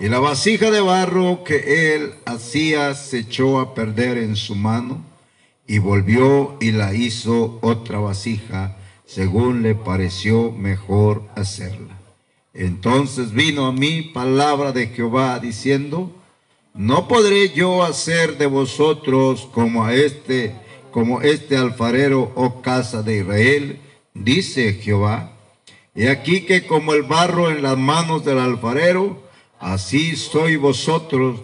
Y la vasija de barro que él hacía se echó a perder en su mano y volvió y la hizo otra vasija según le pareció mejor hacerla. Entonces vino a mí palabra de Jehová diciendo, no podré yo hacer de vosotros como a este, como este alfarero, oh casa de Israel, dice Jehová. Y aquí que como el barro en las manos del alfarero, así soy vosotros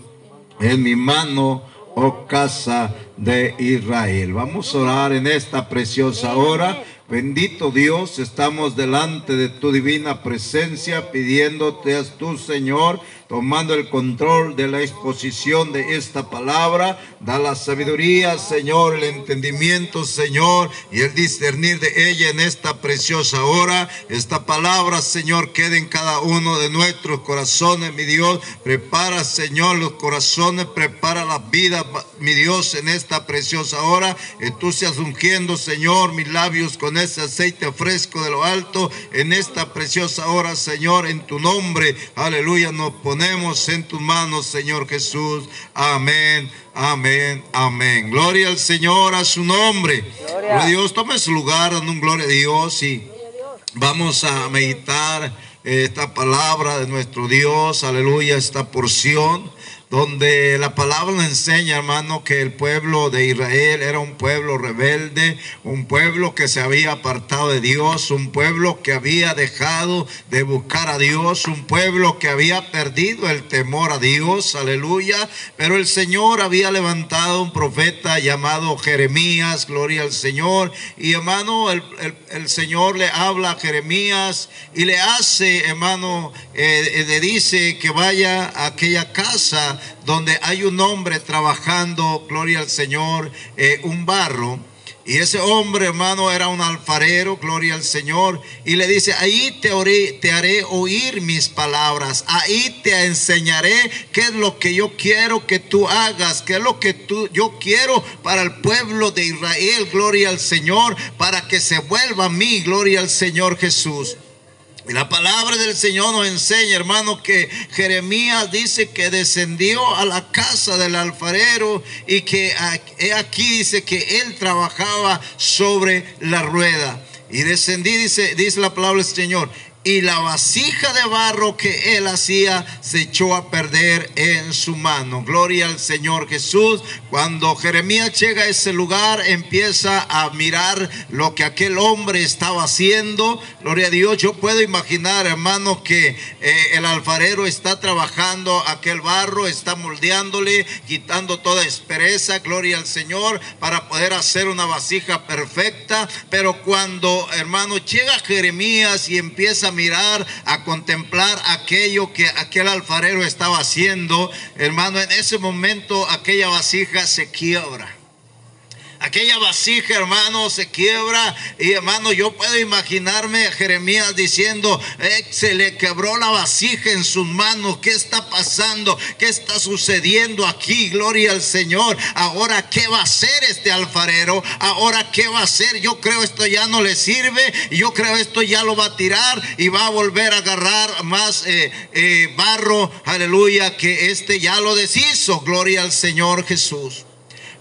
en mi mano, oh casa de Israel. Vamos a orar en esta preciosa hora. Bendito Dios, estamos delante de tu divina presencia pidiéndote a tu Señor tomando el control de la exposición de esta palabra. Da la sabiduría, Señor, el entendimiento, Señor, y el discernir de ella en esta preciosa hora. Esta palabra, Señor, quede en cada uno de nuestros corazones, mi Dios. Prepara, Señor, los corazones, prepara la vida, mi Dios, en esta preciosa hora. Y tú seas ungiendo, Señor, mis labios con ese aceite fresco de lo alto en esta preciosa hora, Señor, en tu nombre. Aleluya, nos ponemos en tus manos, Señor Jesús. Amén. Amén, amén. Gloria al Señor, a su nombre. Gloria a Dios, tome su lugar, dando un gloria a Dios y vamos a meditar esta palabra de nuestro Dios, aleluya, esta porción donde la palabra enseña, hermano, que el pueblo de Israel era un pueblo rebelde, un pueblo que se había apartado de Dios, un pueblo que había dejado de buscar a Dios, un pueblo que había perdido el temor a Dios, aleluya. Pero el Señor había levantado un profeta llamado Jeremías, gloria al Señor. Y hermano, el, Señor le habla a Jeremías y le hace, hermano, eh, le dice que vaya a aquella casa donde hay un hombre trabajando, gloria al Señor, eh, un barro. Y ese hombre, hermano, era un alfarero, gloria al Señor. Y le dice, ahí te, te haré oír mis palabras. Ahí te enseñaré qué es lo que yo quiero que tú hagas. Qué es lo que tú, yo quiero para el pueblo de Israel, gloria al Señor. Para que se vuelva a mí, gloria al Señor Jesús. Y la palabra del Señor nos enseña, hermano, que Jeremías dice que descendió a la casa del alfarero y que aquí dice que él trabajaba sobre la rueda. Y descendí, dice, dice la palabra del Señor, y la vasija de barro que él hacía se echó a perder en su mano. Gloria al Señor Jesús. Cuando Jeremías llega a ese lugar, empieza a mirar lo que aquel hombre estaba haciendo. Gloria a Dios. Yo puedo imaginar, hermano, que eh, el alfarero está trabajando aquel barro, está moldeándole, quitando toda espereza. Gloria al Señor para poder hacer una vasija perfecta. Pero cuando, hermano, llega Jeremías y empieza a mirar, a contemplar aquello que aquel alfarero estaba haciendo, hermano, en ese momento aquella vasija se quiebra. Aquella vasija, hermano, se quiebra. Y hermano, yo puedo imaginarme a Jeremías diciendo, eh, se le quebró la vasija en sus manos. ¿Qué está pasando? ¿Qué está sucediendo aquí? Gloria al Señor. Ahora, ¿qué va a hacer este alfarero? Ahora, ¿qué va a hacer? Yo creo esto ya no le sirve. Yo creo esto ya lo va a tirar y va a volver a agarrar más eh, eh, barro. Aleluya, que este ya lo deshizo. Gloria al Señor Jesús.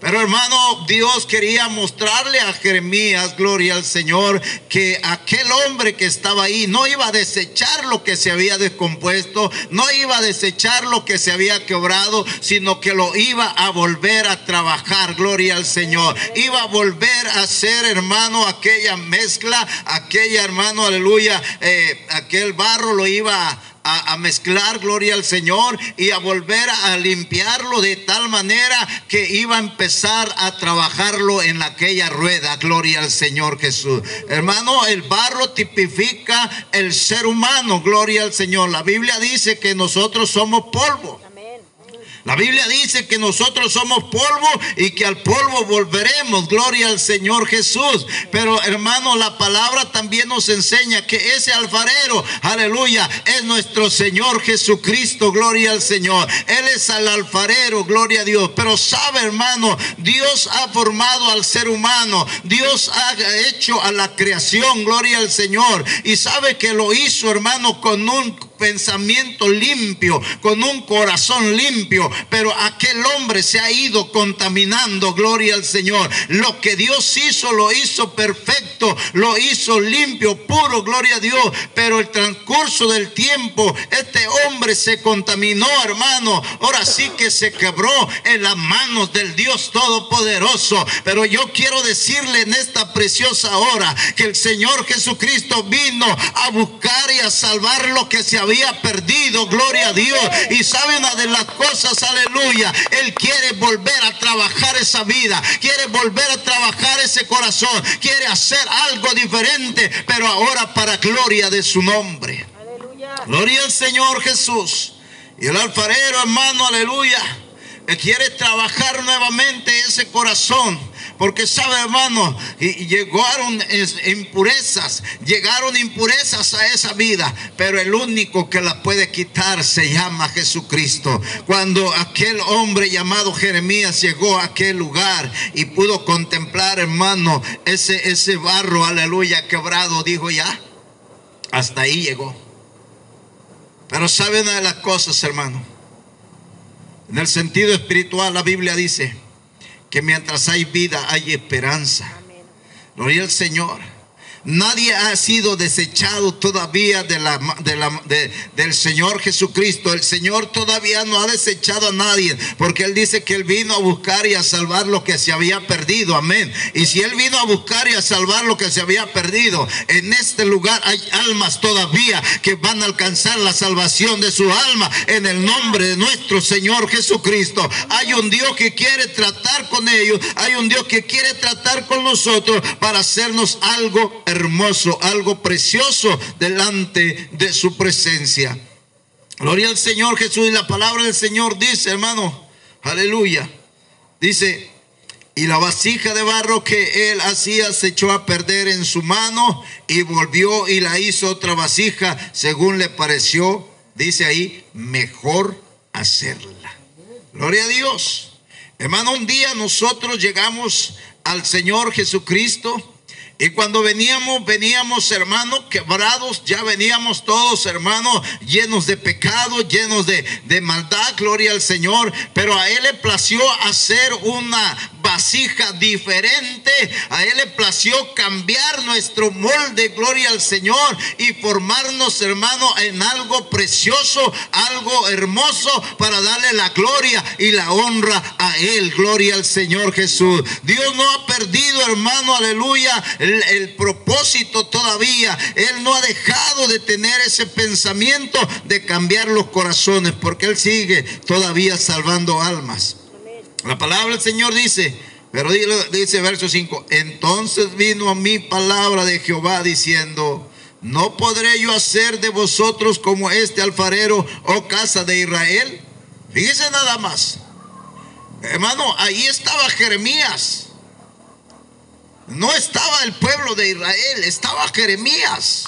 Pero hermano, Dios quería mostrarle a Jeremías, gloria al Señor, que aquel hombre que estaba ahí no iba a desechar lo que se había descompuesto, no iba a desechar lo que se había quebrado, sino que lo iba a volver a trabajar, gloria al Señor. Iba a volver a hacer, hermano, aquella mezcla, aquella, hermano, aleluya, eh, aquel barro lo iba a a, mezclar, gloria al Señor, y a volver a limpiarlo de tal manera que iba a empezar a trabajarlo en aquella rueda, gloria al Señor Jesús. Hermano, el barro tipifica el ser humano, gloria al Señor. La Biblia dice que nosotros somos polvo. La Biblia dice que nosotros somos polvo y que al polvo volveremos. Gloria al Señor Jesús. Pero hermano, la palabra también nos enseña que ese alfarero, aleluya, es nuestro Señor Jesucristo. Gloria al Señor. Él es el alfarero, gloria a Dios. Pero sabe, hermano, Dios ha formado al ser humano. Dios ha hecho a la creación, gloria al Señor. Y sabe que lo hizo, hermano, con un pensamiento limpio, con un corazón limpio, pero aquel hombre se ha ido contaminando, gloria al Señor. Lo que Dios hizo, lo hizo perfecto, lo hizo limpio, puro, gloria a Dios, pero el transcurso del tiempo, este hombre se contaminó, hermano, ahora sí que se quebró en las manos del Dios Todopoderoso, pero yo quiero decirle en esta preciosa hora que el Señor Jesucristo vino a buscar y a salvar lo que se había perdido, gloria a Dios. Y sabe una de las cosas, aleluya, Él quiere volver a trabajar esa vida, quiere volver a trabajar ese corazón, quiere hacer algo diferente, pero ahora para gloria de su nombre. Gloria al Señor Jesús. Y el alfarero, hermano, aleluya, quiere trabajar nuevamente ese corazón porque sabe, hermano, y llegaron impurezas, llegaron impurezas a esa vida, pero el único que la puede quitar se llama Jesucristo. Cuando aquel hombre llamado Jeremías llegó a aquel lugar y pudo contemplar, hermano, ese, ese barro, aleluya, quebrado, dijo ya, hasta ahí llegó. Pero sabe una de las cosas, hermano. En el sentido espiritual, la Biblia dice, que mientras hay vida hay esperanza. Gloria al Señor. Nadie ha sido desechado todavía de la, del Señor Jesucristo. El Señor todavía no ha desechado a nadie, porque Él dice que Él vino a buscar y a salvar lo que se había perdido. Amén. Y si Él vino a buscar y a salvar lo que se había perdido, en este lugar hay almas todavía que van a alcanzar la salvación de su alma en el nombre de nuestro Señor Jesucristo. Hay un Dios que quiere tratar con ellos, hay un Dios que quiere tratar con nosotros para hacernos algo hermoso, algo precioso delante de su presencia. Gloria al Señor Jesús y la palabra del Señor dice, hermano, aleluya. Dice, y la vasija de barro que él hacía se echó a perder en su mano y volvió y la hizo otra vasija según le pareció, dice ahí, mejor hacerla. Gloria a Dios. Hermano, un día nosotros llegamos al Señor Jesucristo y cuando veníamos, veníamos hermanos quebrados, ya veníamos todos hermanos llenos de pecado, llenos de, de maldad, gloria al Señor. Pero a Él le plació hacer una vasija diferente. A Él le plació cambiar nuestro molde, gloria al Señor, y formarnos, hermano, en algo precioso, algo hermoso, para darle la gloria y la honra a Él. Gloria al Señor Jesús. Dios no ha perdido, hermano, aleluya, el, el propósito todavía. Él no ha dejado de tener ese pensamiento de cambiar los corazones, porque Él sigue todavía salvando almas. La palabra del Señor dice, pero dice verso 5, entonces vino a mí palabra de Jehová diciendo, no podré yo hacer de vosotros como este alfarero o oh casa de Israel. Fíjese nada más. Hermano, ahí estaba Jeremías. No estaba el pueblo de Israel, estaba Jeremías.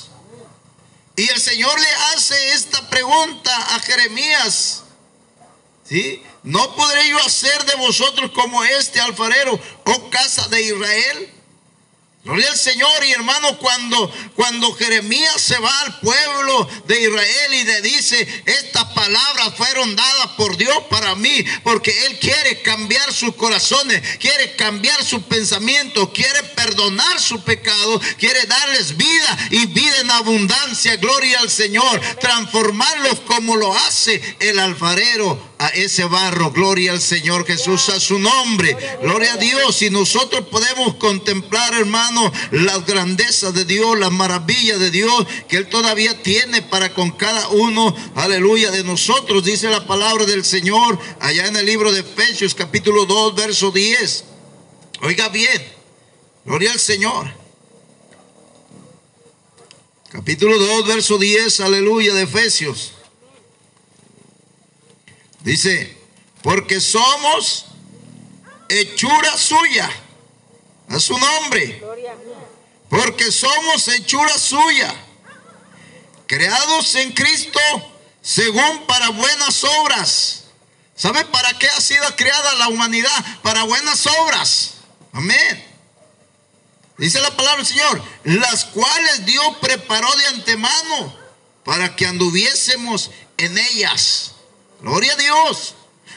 Y el Señor le hace esta pregunta a Jeremías. ¿Sí? ¿No podré yo hacer de vosotros como este alfarero, oh casa de Israel? Gloria al Señor y hermano, cuando, cuando Jeremías se va al pueblo de Israel y le dice, estas palabras fueron dadas por Dios para mí, porque Él quiere cambiar sus corazones, quiere cambiar sus pensamientos, quiere perdonar su pecado, quiere darles vida y vida en abundancia, gloria al Señor, transformarlos como lo hace el alfarero a ese barro, gloria al Señor Jesús, a su nombre, gloria a Dios, y nosotros podemos contemplar, hermano, las grandezas de Dios, las maravillas de Dios que Él todavía tiene para con cada uno, aleluya, de nosotros, dice la palabra del Señor allá en el libro de Efesios capítulo 2, verso 10. Oiga bien, gloria al Señor. Capítulo 2, verso 10, aleluya, de Efesios. Dice, porque somos hechura suya a su nombre. Porque somos hechura suya, creados en Cristo según para buenas obras. ¿Sabe para qué ha sido creada la humanidad? Para buenas obras. Amén. Dice la palabra del Señor, las cuales Dios preparó de antemano para que anduviésemos en ellas. Gloria a Dios.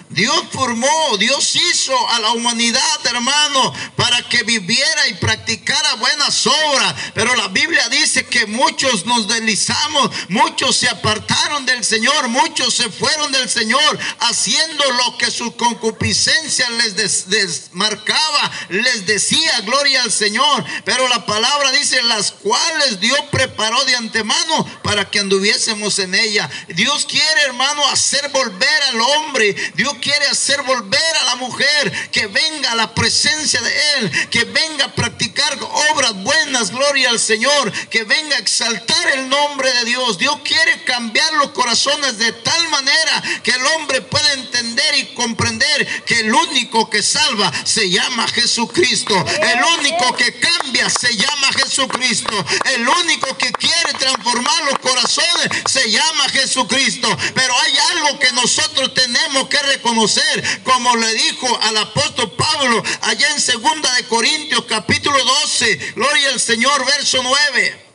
Dios formó, Dios hizo a la humanidad, hermano, para que viviera y practicara buenas obras. Pero la Biblia dice que muchos nos deslizamos, muchos se apartaron del Señor, muchos se fueron del Señor, haciendo lo que su concupiscencia les desmarcaba, les decía, gloria al Señor. Pero la palabra dice, las cuales Dios preparó de antemano para que anduviésemos en ella. Dios quiere, hermano, hacer volver al hombre. Dios quiere hacer volver a la mujer, que venga a la presencia de Él, que venga a practicar obras buenas, gloria al Señor, que venga a exaltar el nombre de Dios. Dios quiere cambiar los corazones de tal manera que el hombre pueda entender y comprender que el único que salva se llama Jesucristo. El único que cambia se llama Jesucristo. El único que quiere transformar los corazones se llama Jesucristo. Pero hay algo que nosotros tenemos que reconocer conocer, como le dijo al apóstol Pablo allá en segunda de Corintios capítulo 12, gloria al Señor, verso 9.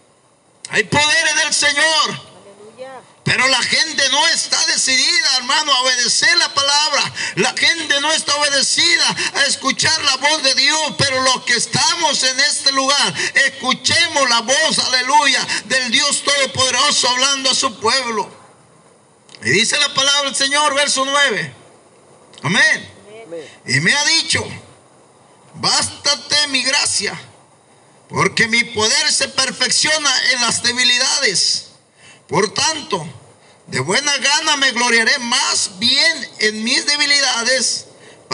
Hay poderes del Señor. Pero la gente no está decidida, hermano, a obedecer la palabra. La gente no está obedecida a escuchar la voz de Dios. Pero los que estamos en este lugar, escuchemos la voz, aleluya, del Dios Todopoderoso hablando a su pueblo. Y dice la palabra del Señor, verso 9. Amén. Y me ha dicho, bástate mi gracia, porque mi poder se perfecciona en las debilidades. Por tanto, de buena gana me gloriaré más bien en mis debilidades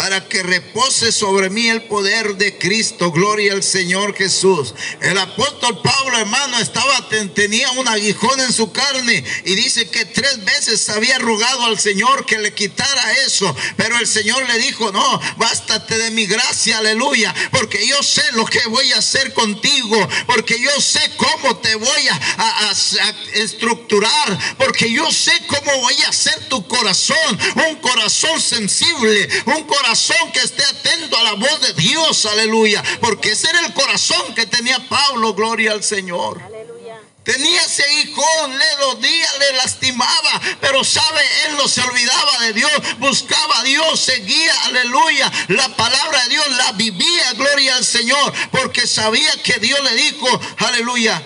para que repose sobre mí el poder de Cristo. Gloria al Señor Jesús. El apóstol Pablo, hermano, estaba tenía un aguijón en su carne y dice que tres veces había rogado al Señor que le quitara eso, pero el Señor le dijo, "No, bástate de mi gracia, aleluya, porque yo sé lo que voy a hacer contigo, porque yo sé cómo te voy a, a estructurar, porque yo sé cómo voy a hacer tu corazón, un corazón sensible, un corazón corazón que esté atento a la voz de Dios, aleluya. Porque ese era el corazón que tenía Pablo, gloria al Señor. Tenía ese hijo, le dolía, le lastimaba, pero sabe, él no se olvidaba de Dios, buscaba a Dios, seguía, aleluya, la palabra de Dios la vivía, gloria al Señor, porque sabía que Dios le dijo, aleluya,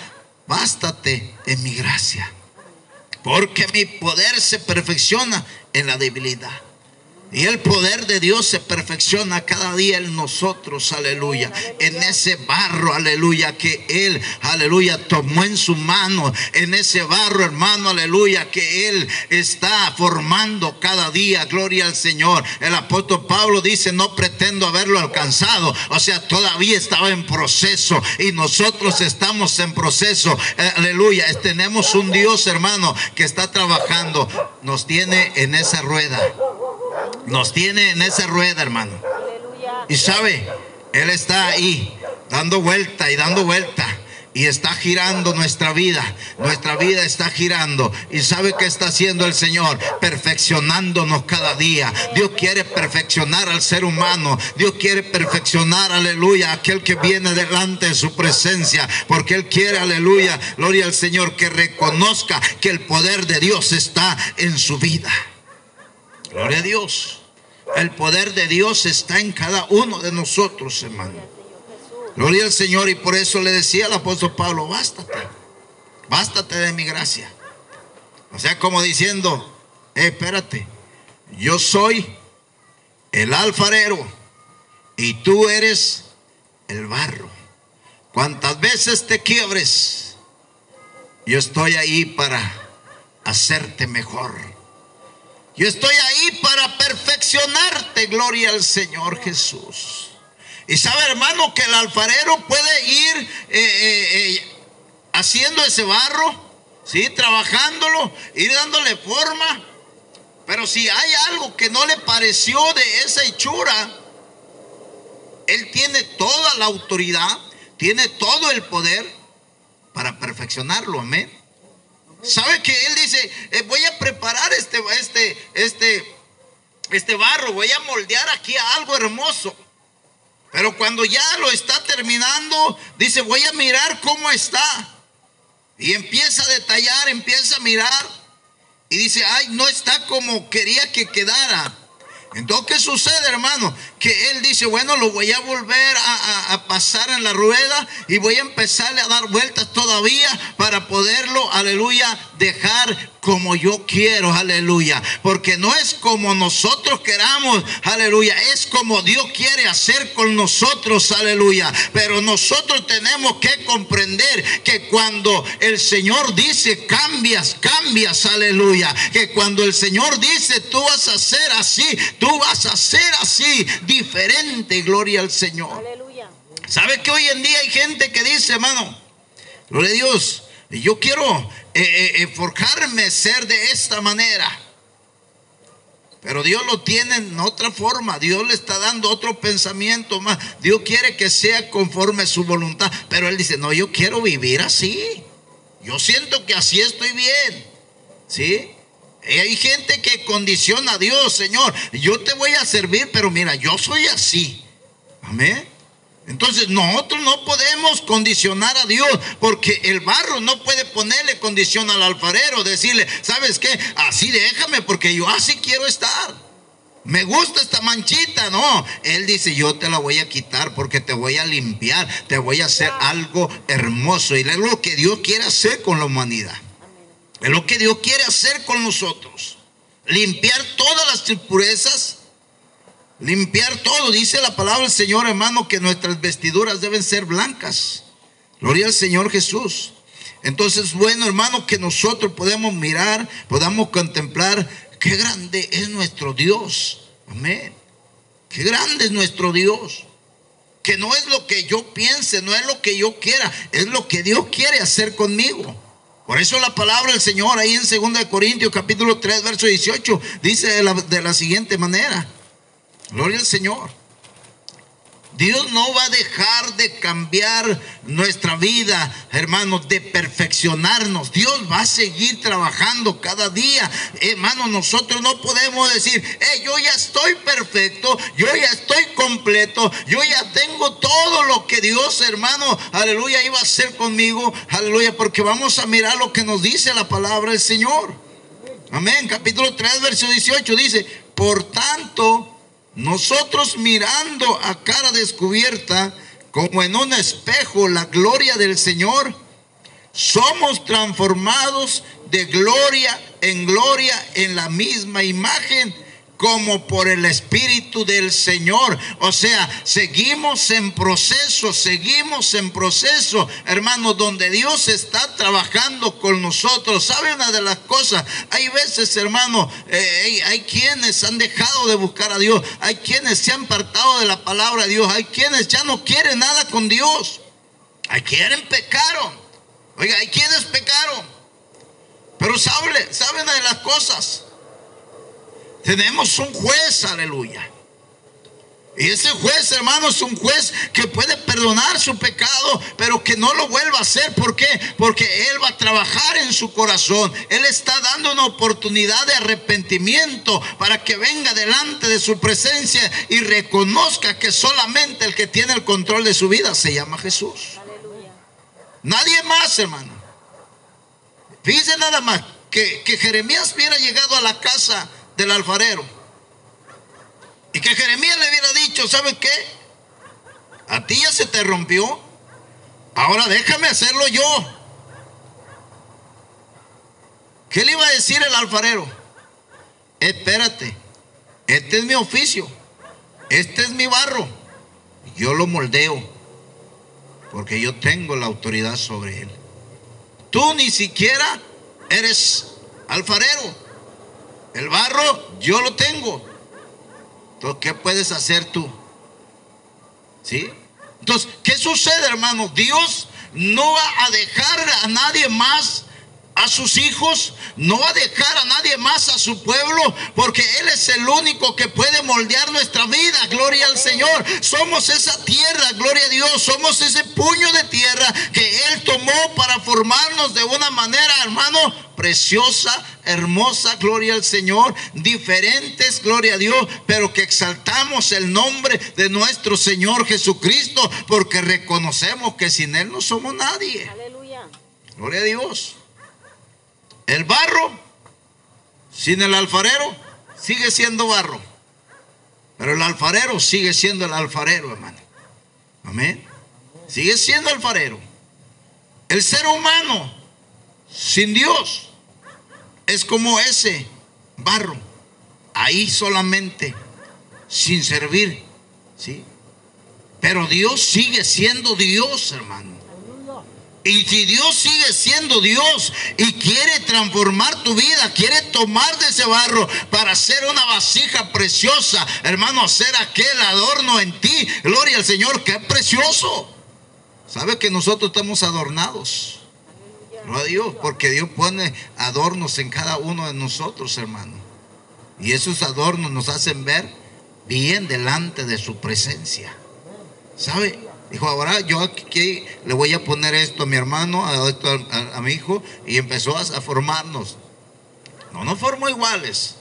bástate en mi gracia, porque mi poder se perfecciona en la debilidad. Y el poder de Dios se perfecciona cada día en nosotros, aleluya. En ese barro, aleluya, que Él, aleluya, tomó en su mano. En ese barro, hermano, aleluya, que Él está formando cada día. Gloria al Señor. El apóstol Pablo dice, no pretendo haberlo alcanzado. O sea, todavía estaba en proceso. Y nosotros estamos en proceso. Aleluya. Tenemos un Dios, hermano, que está trabajando. Nos tiene en esa rueda. Nos tiene en esa rueda, hermano. Y sabe, Él está ahí, dando vuelta y dando vuelta. Y está girando nuestra vida. Nuestra vida está girando. ¿Y sabe qué está haciendo el Señor? Perfeccionándonos cada día. Dios quiere perfeccionar al ser humano. Dios quiere perfeccionar, aleluya, aquel que viene delante de su presencia. Porque Él quiere, aleluya, gloria al Señor, que reconozca que el poder de Dios está en su vida. Gloria a Dios. El poder de Dios está en cada uno de nosotros, hermano. Gloria al Señor. Y por eso le decía al apóstol Pablo, bástate. Bástate de mi gracia. O sea, como diciendo, eh, espérate, yo soy el alfarero y tú eres el barro. Cuantas veces te quiebres, yo estoy ahí para hacerte mejor. Yo estoy ahí para perfeccionarte, gloria al Señor Jesús. Y sabe, hermano, que el alfarero puede ir eh, eh, eh, haciendo ese barro, ¿sí? trabajándolo, ir dándole forma. Pero si hay algo que no le pareció de esa hechura, Él tiene toda la autoridad, tiene todo el poder para perfeccionarlo, amén. ¿Sabe que él dice, eh, voy a preparar este, este, este, este barro, voy a moldear aquí algo hermoso? Pero cuando ya lo está terminando, dice, voy a mirar cómo está. Y empieza a detallar, empieza a mirar. Y dice, ay, no está como quería que quedara. Entonces, ¿qué sucede, hermano? Que él dice, bueno, lo voy a volver a, pasar en la rueda y voy a empezarle a dar vueltas todavía para poderlo, aleluya, dejar como yo quiero, aleluya. Porque no es como nosotros queramos, aleluya. Es como Dios quiere hacer con nosotros, aleluya. Pero nosotros tenemos que comprender que cuando el Señor dice cambias, cambias, aleluya. Que cuando el Señor dice tú vas a ser así, tú vas a ser así, diferente, gloria al Señor. Aleluya. ¿Sabe que hoy en día hay gente que dice, hermano, gloria a Dios, yo quiero eh, eh, eh, forjarme ser de esta manera. Pero Dios lo tiene en otra forma. Dios le está dando otro pensamiento más. Dios quiere que sea conforme a su voluntad. Pero Él dice, no, yo quiero vivir así. Yo siento que así estoy bien. ¿Sí? Hay gente que condiciona a Dios, Señor. Yo te voy a servir, pero mira, yo soy así. Amén. Entonces nosotros no podemos condicionar a Dios porque el barro no puede ponerle condición al alfarero, decirle, ¿sabes qué? Así déjame porque yo así quiero estar. Me gusta esta manchita, no. Él dice, yo te la voy a quitar porque te voy a limpiar, te voy a hacer algo hermoso. Y es lo que Dios quiere hacer con la humanidad. Es lo que Dios quiere hacer con nosotros. Limpiar todas las impurezas Limpiar todo, dice la palabra del Señor, hermano, que nuestras vestiduras deben ser blancas. Gloria al Señor Jesús. Entonces, bueno, hermano, que nosotros podemos mirar, podamos contemplar qué grande es nuestro Dios. Amén. Qué grande es nuestro Dios. Que no es lo que yo piense, no es lo que yo quiera, es lo que Dios quiere hacer conmigo. Por eso la palabra del Señor ahí en 2 Corintios capítulo 3, verso 18, dice de la, de la siguiente manera. Gloria al Señor. Dios no va a dejar de cambiar nuestra vida, hermanos, de perfeccionarnos. Dios va a seguir trabajando cada día. Hermanos, nosotros no podemos decir, yo ya estoy perfecto, yo ya estoy completo, yo ya tengo todo lo que Dios, hermano, aleluya, iba a hacer conmigo. Aleluya, porque vamos a mirar lo que nos dice la palabra del Señor. Amén. Capítulo 3, verso 18 dice, por tanto, nosotros mirando a cara descubierta, como en un espejo, la gloria del Señor, somos transformados de gloria en gloria en la misma imagen como por el Espíritu del Señor. O sea, seguimos en proceso, seguimos en proceso, hermanos, donde Dios está trabajando con nosotros. ¿Sabe una de las cosas? Hay veces, hermano, eh, hay, quienes han dejado de buscar a Dios, hay quienes se han apartado de la palabra de Dios, hay quienes ya no quieren nada con Dios, hay quienes pecaron. Oiga, hay quienes pecaron. Pero sabe, sabe una de las cosas. Tenemos un juez, aleluya. Y ese juez, hermano, es un juez que puede perdonar su pecado, pero que no lo vuelva a hacer. ¿Por qué? Porque Él va a trabajar en su corazón. Él está dando una oportunidad de arrepentimiento para que venga delante de su presencia y reconozca que solamente el que tiene el control de su vida se llama Jesús. Nadie más, hermano. Fíjense nada más que, que Jeremías hubiera llegado a la casa del alfarero. Y que Jeremías le hubiera dicho, ¿sabes qué? A ti ya se te rompió. Ahora déjame hacerlo yo. ¿Qué le iba a decir el alfarero? Espérate, este es mi oficio, este es mi barro. Yo lo moldeo, porque yo tengo la autoridad sobre él. Tú ni siquiera eres alfarero. El barro yo lo tengo. Entonces, ¿qué puedes hacer tú? ¿Sí? Entonces, ¿qué sucede, hermano? Dios no va a dejar a nadie más a sus hijos, no a dejar a nadie más a su pueblo, porque Él es el único que puede moldear nuestra vida. Gloria al Señor. Somos esa tierra, gloria a Dios. Somos ese puño de tierra que Él tomó para formarnos de una manera, hermano, preciosa, hermosa, gloria al Señor, diferentes, gloria a Dios, pero que exaltamos el nombre de nuestro Señor Jesucristo, porque reconocemos que sin Él no somos nadie. Gloria a Dios. El barro, sin el alfarero, sigue siendo barro. Pero el alfarero sigue siendo el alfarero, hermano. Amén. Sigue siendo alfarero. El ser humano sin Dios es como ese barro. Ahí solamente, sin servir. ¿Sí? Pero Dios sigue siendo Dios, hermano. Y si Dios sigue siendo Dios y quiere transformar tu vida, quiere tomar de ese barro para hacer una vasija preciosa, hermano, hacer aquel adorno en ti, gloria al Señor, que precioso. ¿Sabe que nosotros estamos adornados? No a Dios, porque Dios pone adornos en cada uno de nosotros, hermano. Y esos adornos nos hacen ver bien delante de su presencia. ¿Sabe? Dijo, ahora yo aquí le voy a poner esto a mi hermano, a, mi hijo, y empezó a, formarnos. No nos formó iguales.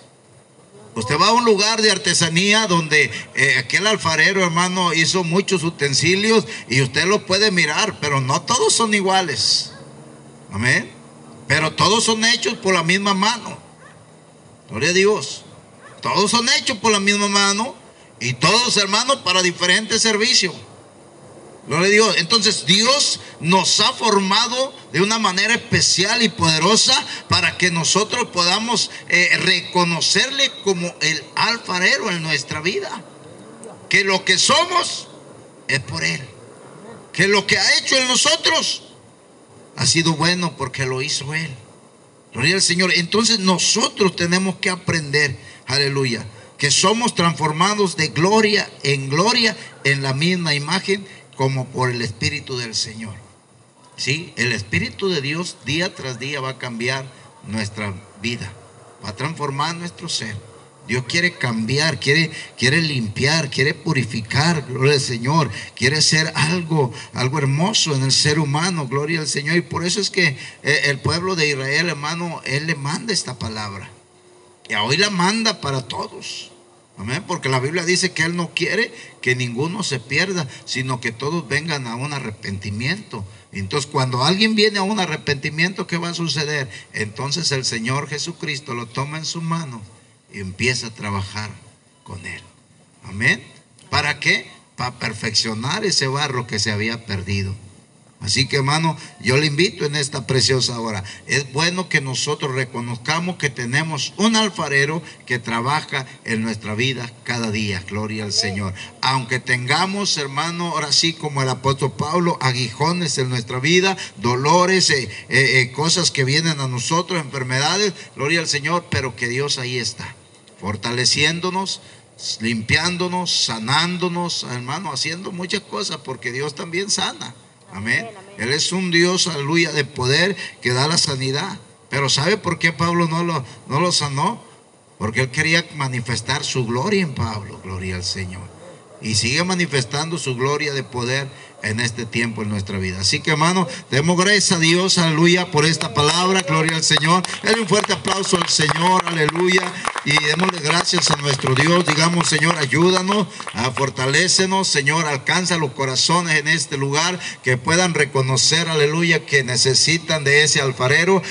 Usted va a un lugar de artesanía donde eh, aquel alfarero, hermano, hizo muchos utensilios y usted lo puede mirar, pero no todos son iguales. Amén. Pero todos son hechos por la misma mano. Gloria a Dios. Todos son hechos por la misma mano y todos, hermanos, para diferentes servicios. No digo, entonces Dios nos ha formado de una manera especial y poderosa para que nosotros podamos eh, reconocerle como el alfarero en nuestra vida. Que lo que somos es por Él. Que lo que ha hecho en nosotros ha sido bueno porque lo hizo Él. Gloria al Señor. Entonces nosotros tenemos que aprender, aleluya, que somos transformados de gloria en gloria en la misma imagen como por el Espíritu del Señor. Sí, el Espíritu de Dios día tras día va a cambiar nuestra vida, va a transformar nuestro ser. Dios quiere cambiar, quiere, quiere limpiar, quiere purificar, gloria al Señor, quiere ser algo, algo hermoso en el ser humano, gloria al Señor. Y por eso es que eh, el pueblo de Israel, hermano, Él le manda esta palabra. Y hoy la manda para todos. Amén, porque la Biblia dice que Él no quiere que ninguno se pierda, sino que todos vengan a un arrepentimiento. Entonces, cuando alguien viene a un arrepentimiento, ¿qué va a suceder? Entonces el Señor Jesucristo lo toma en su mano y empieza a trabajar con Él. Amén. ¿Para qué? Para perfeccionar ese barro que se había perdido. Así que hermano, yo le invito en esta preciosa hora. Es bueno que nosotros reconozcamos que tenemos un alfarero que trabaja en nuestra vida cada día. Gloria al Señor. Aunque tengamos, hermano, ahora sí como el apóstol Pablo, aguijones en nuestra vida, dolores, eh, eh, eh, cosas que vienen a nosotros, enfermedades, gloria al Señor, pero que Dios ahí está, fortaleciéndonos, limpiándonos, sanándonos, hermano, haciendo muchas cosas, porque Dios también sana. Amén. Él es un Dios, aleluya, de poder que da la sanidad. Pero ¿sabe por qué Pablo no lo, no lo sanó? Porque él quería manifestar su gloria en Pablo, gloria al Señor. Y sigue manifestando su gloria de poder en este tiempo en nuestra vida. Así que hermano, demos gracias a Dios, aleluya, por esta palabra, gloria al Señor. Denle un fuerte aplauso al Señor, aleluya. Y démosle gracias a nuestro Dios. Digamos, Señor, ayúdanos, a fortalecenos, Señor, alcanza los corazones en este lugar que puedan reconocer, aleluya, que necesitan de ese alfarero.